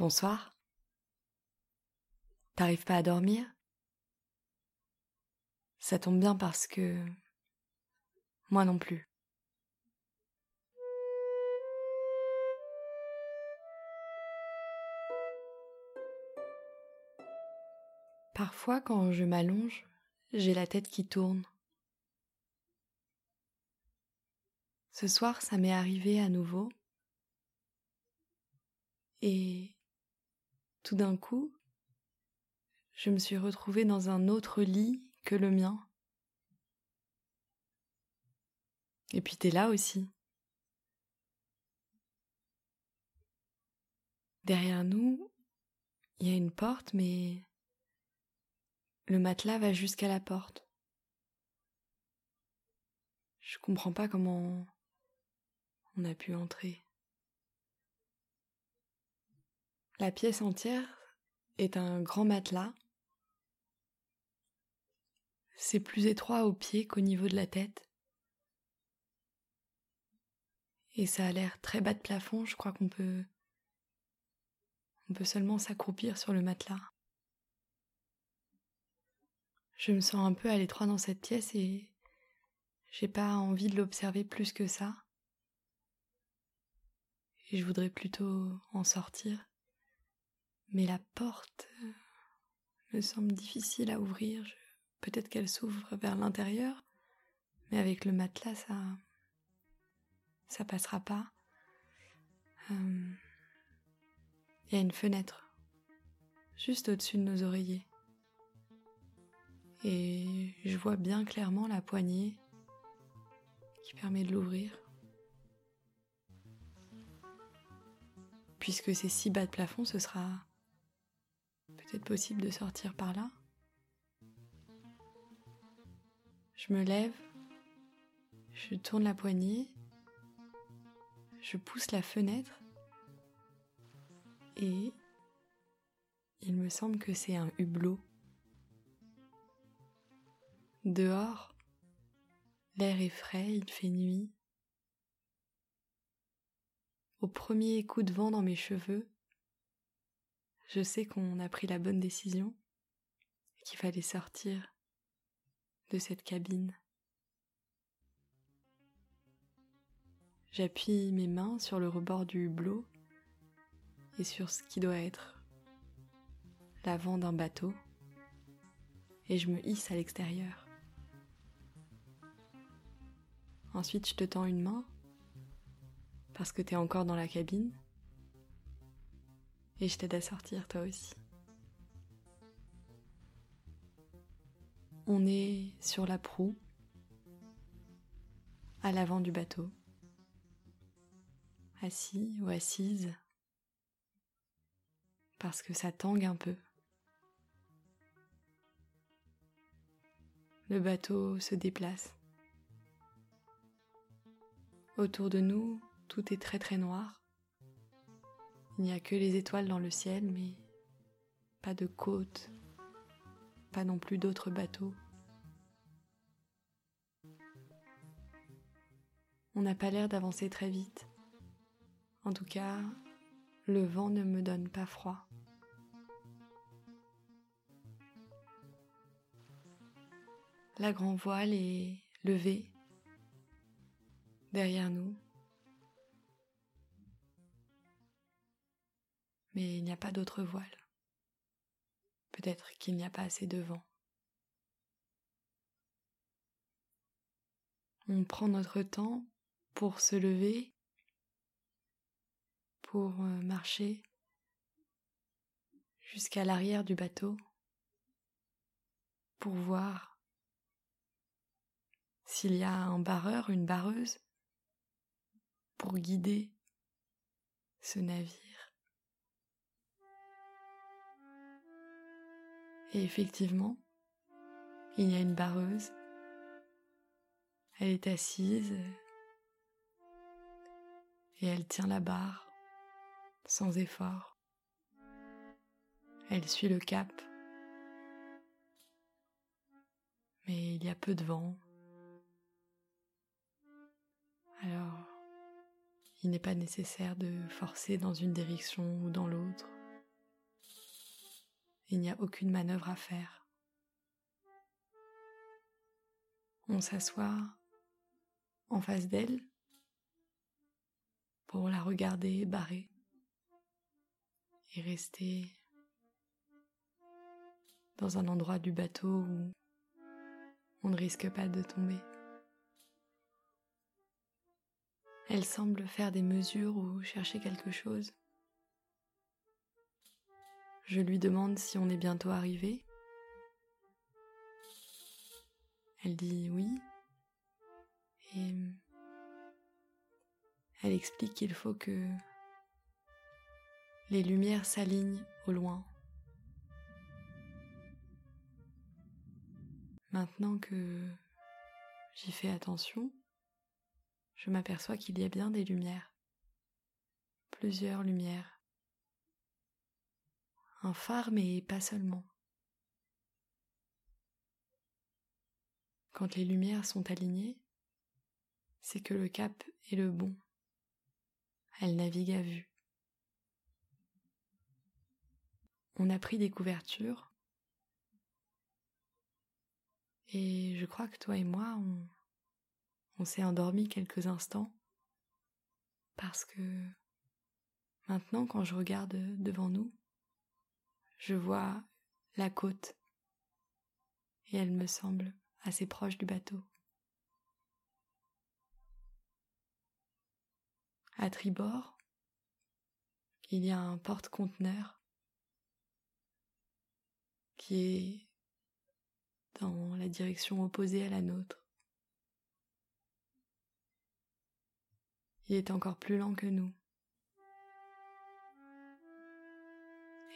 Bonsoir. T'arrives pas à dormir? Ça tombe bien parce que... Moi non plus. Parfois quand je m'allonge, j'ai la tête qui tourne. Ce soir, ça m'est arrivé à nouveau. Et tout d'un coup, je me suis retrouvée dans un autre lit que le mien. Et puis t'es là aussi. Derrière nous, il y a une porte, mais le matelas va jusqu'à la porte. Je comprends pas comment on a pu entrer. La pièce entière est un grand matelas. C'est plus étroit au pied qu'au niveau de la tête. Et ça a l'air très bas de plafond, je crois qu'on peut on peut seulement s'accroupir sur le matelas. Je me sens un peu à l'étroit dans cette pièce et j'ai pas envie de l'observer plus que ça. Et je voudrais plutôt en sortir. Mais la porte euh, me semble difficile à ouvrir. Peut-être qu'elle s'ouvre vers l'intérieur, mais avec le matelas, ça, ça passera pas. Euh, il y a une fenêtre juste au-dessus de nos oreillers. Et je vois bien clairement la poignée qui permet de l'ouvrir. Puisque c'est si bas de plafond, ce sera possible de sortir par là. Je me lève, je tourne la poignée, je pousse la fenêtre et il me semble que c'est un hublot. Dehors, l'air est frais, il fait nuit. Au premier coup de vent dans mes cheveux, je sais qu'on a pris la bonne décision et qu'il fallait sortir de cette cabine. J'appuie mes mains sur le rebord du hublot et sur ce qui doit être l'avant d'un bateau et je me hisse à l'extérieur. Ensuite, je te tends une main parce que t'es encore dans la cabine et je t'aide à sortir toi aussi. On est sur la proue, à l'avant du bateau, assis ou assise, parce que ça tangue un peu. Le bateau se déplace. Autour de nous, tout est très très noir. Il n'y a que les étoiles dans le ciel, mais pas de côte, pas non plus d'autres bateaux. On n'a pas l'air d'avancer très vite. En tout cas, le vent ne me donne pas froid. La grand voile est levée derrière nous. Mais il n'y a pas d'autre voile. Peut-être qu'il n'y a pas assez de vent. On prend notre temps pour se lever, pour euh, marcher jusqu'à l'arrière du bateau, pour voir s'il y a un barreur, une barreuse, pour guider ce navire. Et effectivement, il y a une barreuse. Elle est assise et elle tient la barre sans effort. Elle suit le cap. Mais il y a peu de vent. Alors, il n'est pas nécessaire de forcer dans une direction ou dans l'autre Il n'y a aucune manœuvre à faire. On s'assoit en face d'elle pour la regarder barrer et rester dans un endroit du bateau où on ne risque pas de tomber. Elle semble faire des mesures ou chercher quelque chose. Je lui demande si on est bientôt arrivé. Elle dit oui. Et elle explique qu'il faut que les lumières s'alignent au loin. Maintenant que j'y fais attention, je m'aperçois qu'il y a bien des lumières, plusieurs lumières. Un phare, mais pas seulement. Quand les lumières sont alignées, c'est que le cap est le bon. Elle navigue à vue. On a pris des couvertures et je crois que toi et moi, on, on s'est endormis quelques instants parce que maintenant quand je regarde devant nous, je vois la côte et elle me semble assez proche du bateau. À tribord, il y a un porte-conteneur qui est dans la direction opposée à la nôtre. Il est encore plus lent que nous.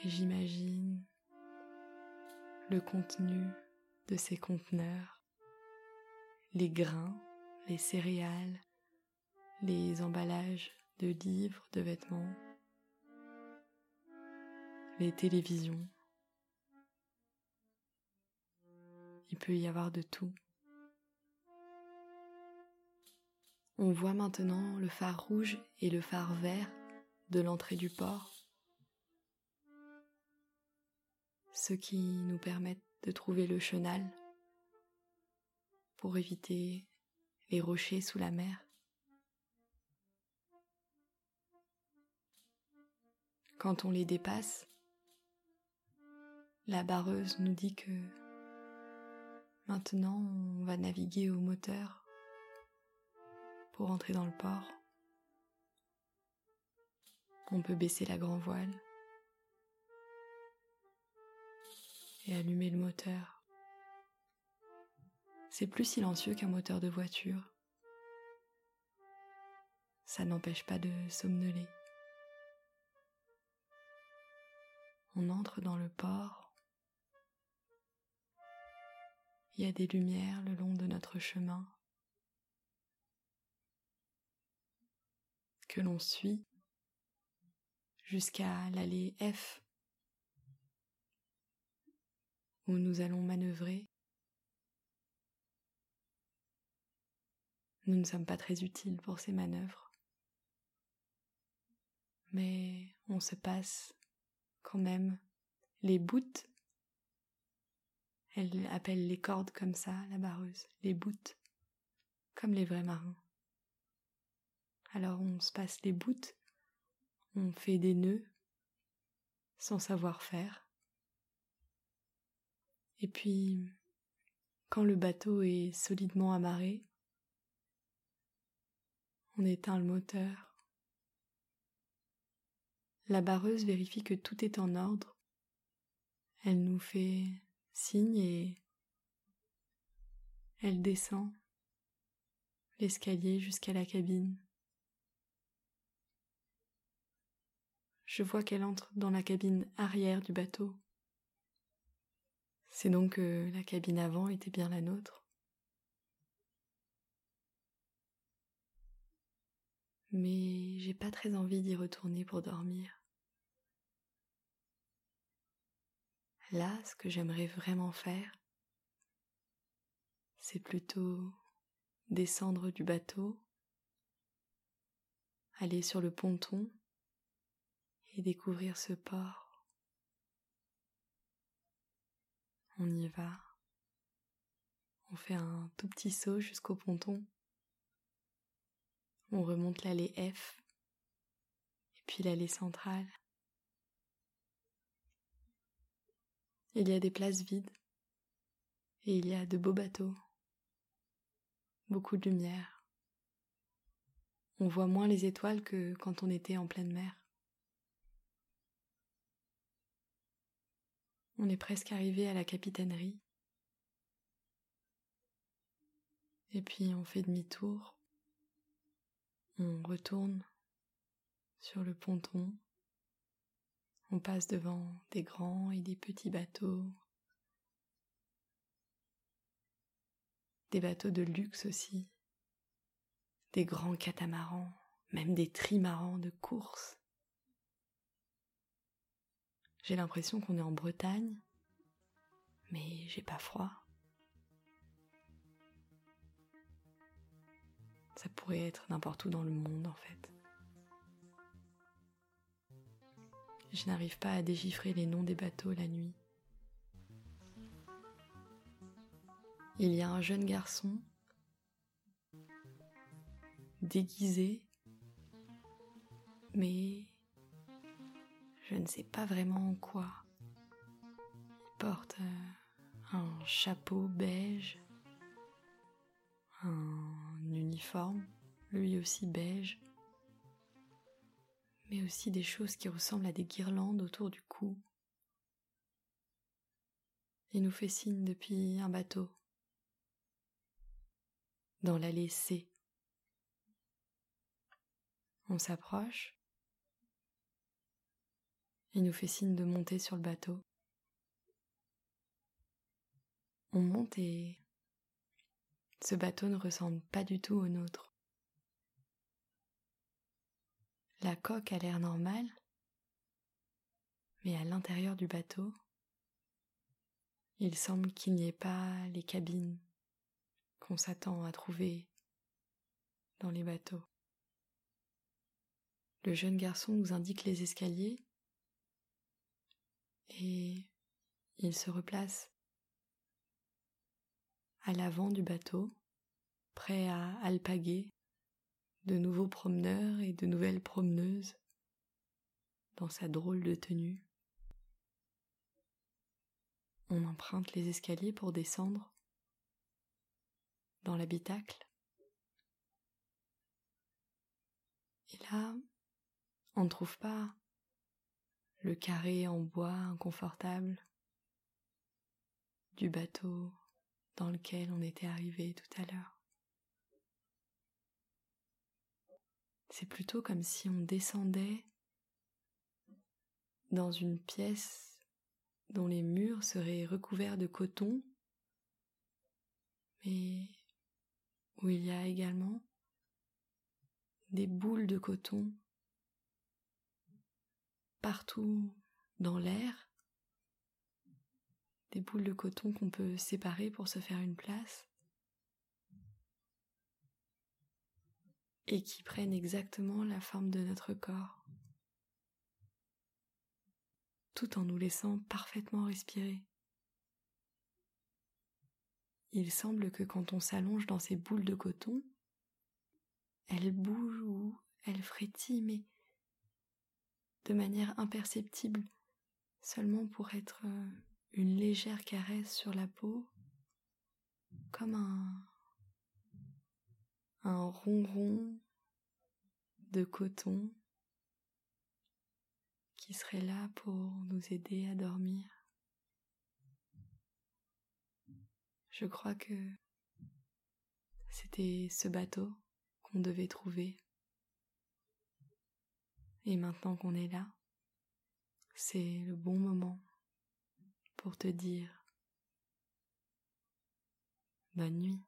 J'imagine le contenu de ces conteneurs, les grains, les céréales, les emballages de livres, de vêtements, les télévisions. Il peut y avoir de tout. On voit maintenant le phare rouge et le phare vert de l'entrée du port, ce qui nous permettent de trouver le chenal pour éviter les rochers sous la mer. Quand on les dépasse, la barreuse nous dit que maintenant on va naviguer au moteur pour entrer dans le port. On peut baisser la grand voile et allumer le moteur. C'est plus silencieux qu'un moteur de voiture. Ça n'empêche pas de somnoler. On entre dans le port. Il y a des lumières le long de notre chemin que l'on suit jusqu'à l'allée F où nous allons manœuvrer. Nous ne sommes pas très utiles pour ces manœuvres, mais on se passe quand même les bouts. Elle appelle les cordes comme ça, la barreuse, les bouts, comme les vrais marins. Alors on se passe les bouts, on fait des nœuds sans savoir faire. Et puis, quand le bateau est solidement amarré, on éteint le moteur la barreuse vérifie que tout est en ordre. Elle nous fait signe et elle descend l'escalier jusqu'à la cabine. Je vois qu'elle entre dans la cabine arrière du bateau. C'est donc que la cabine avant était bien la nôtre. mais j'ai pas très envie d'y retourner pour dormir. Là, ce que j'aimerais vraiment faire, c'est plutôt descendre du bateau, aller sur le ponton et découvrir ce port. On y va. On fait un tout petit saut jusqu'au ponton. On remonte l'allée F et puis l'allée centrale. Il y a des places vides et il y a de beaux bateaux, beaucoup de lumière. On voit moins les étoiles que quand on était en pleine mer. On est presque arrivé à la capitainerie. Et puis on fait demi-tour. On retourne sur le ponton. On passe devant des grands et des petits bateaux. Des bateaux de luxe aussi. Des grands catamarans, même des trimarans de course. J'ai l'impression qu'on est en Bretagne, mais j'ai pas froid. Ça pourrait être n'importe où dans le monde en fait. Je n'arrive pas à déchiffrer les noms des bateaux la nuit. Il y a un jeune garçon déguisé, mais je ne sais pas vraiment en quoi. Il porte euh, un chapeau beige, un uniforme, lui aussi beige, mais aussi des choses qui ressemblent à des guirlandes autour du cou. Il nous fait signe depuis un bateau, dans l'allée C. On s'approche, il nous fait signe de monter sur le bateau. On monte et ce bateau ne ressemble pas du tout au nôtre. La coque a l'air normale, mais à l'intérieur du bateau, il semble qu'il n'y ait pas les cabines qu'on s'attend à trouver dans les bateaux. Le jeune garçon nous indique les escaliers et il se replace à l'avant du bateau, prêt à alpaguer de nouveaux promeneurs et de nouvelles promeneuses dans sa drôle de tenue. On emprunte les escaliers pour descendre dans l'habitacle. Et là, on ne trouve pas le carré en bois inconfortable du bateau dans lequel on était arrivé tout à l'heure. C'est plutôt comme si on descendait dans une pièce dont les murs seraient recouverts de coton, mais où il y a également des boules de coton partout dans l'air, des boules de coton qu'on peut séparer pour se faire une place, et qui prennent exactement la forme de notre corps, tout en nous laissant parfaitement respirer. Il semble que quand on s'allonge dans ces boules de coton, elles bougent ou elles frétillent, mais de manière imperceptible, seulement pour être euh, une légère caresse sur la peau, comme un, un ronron de coton qui serait là pour nous aider à dormir. Je crois que c'était ce bateau qu'on devait trouver. Et maintenant qu'on est là, c'est le bon moment pour te dire bonne nuit.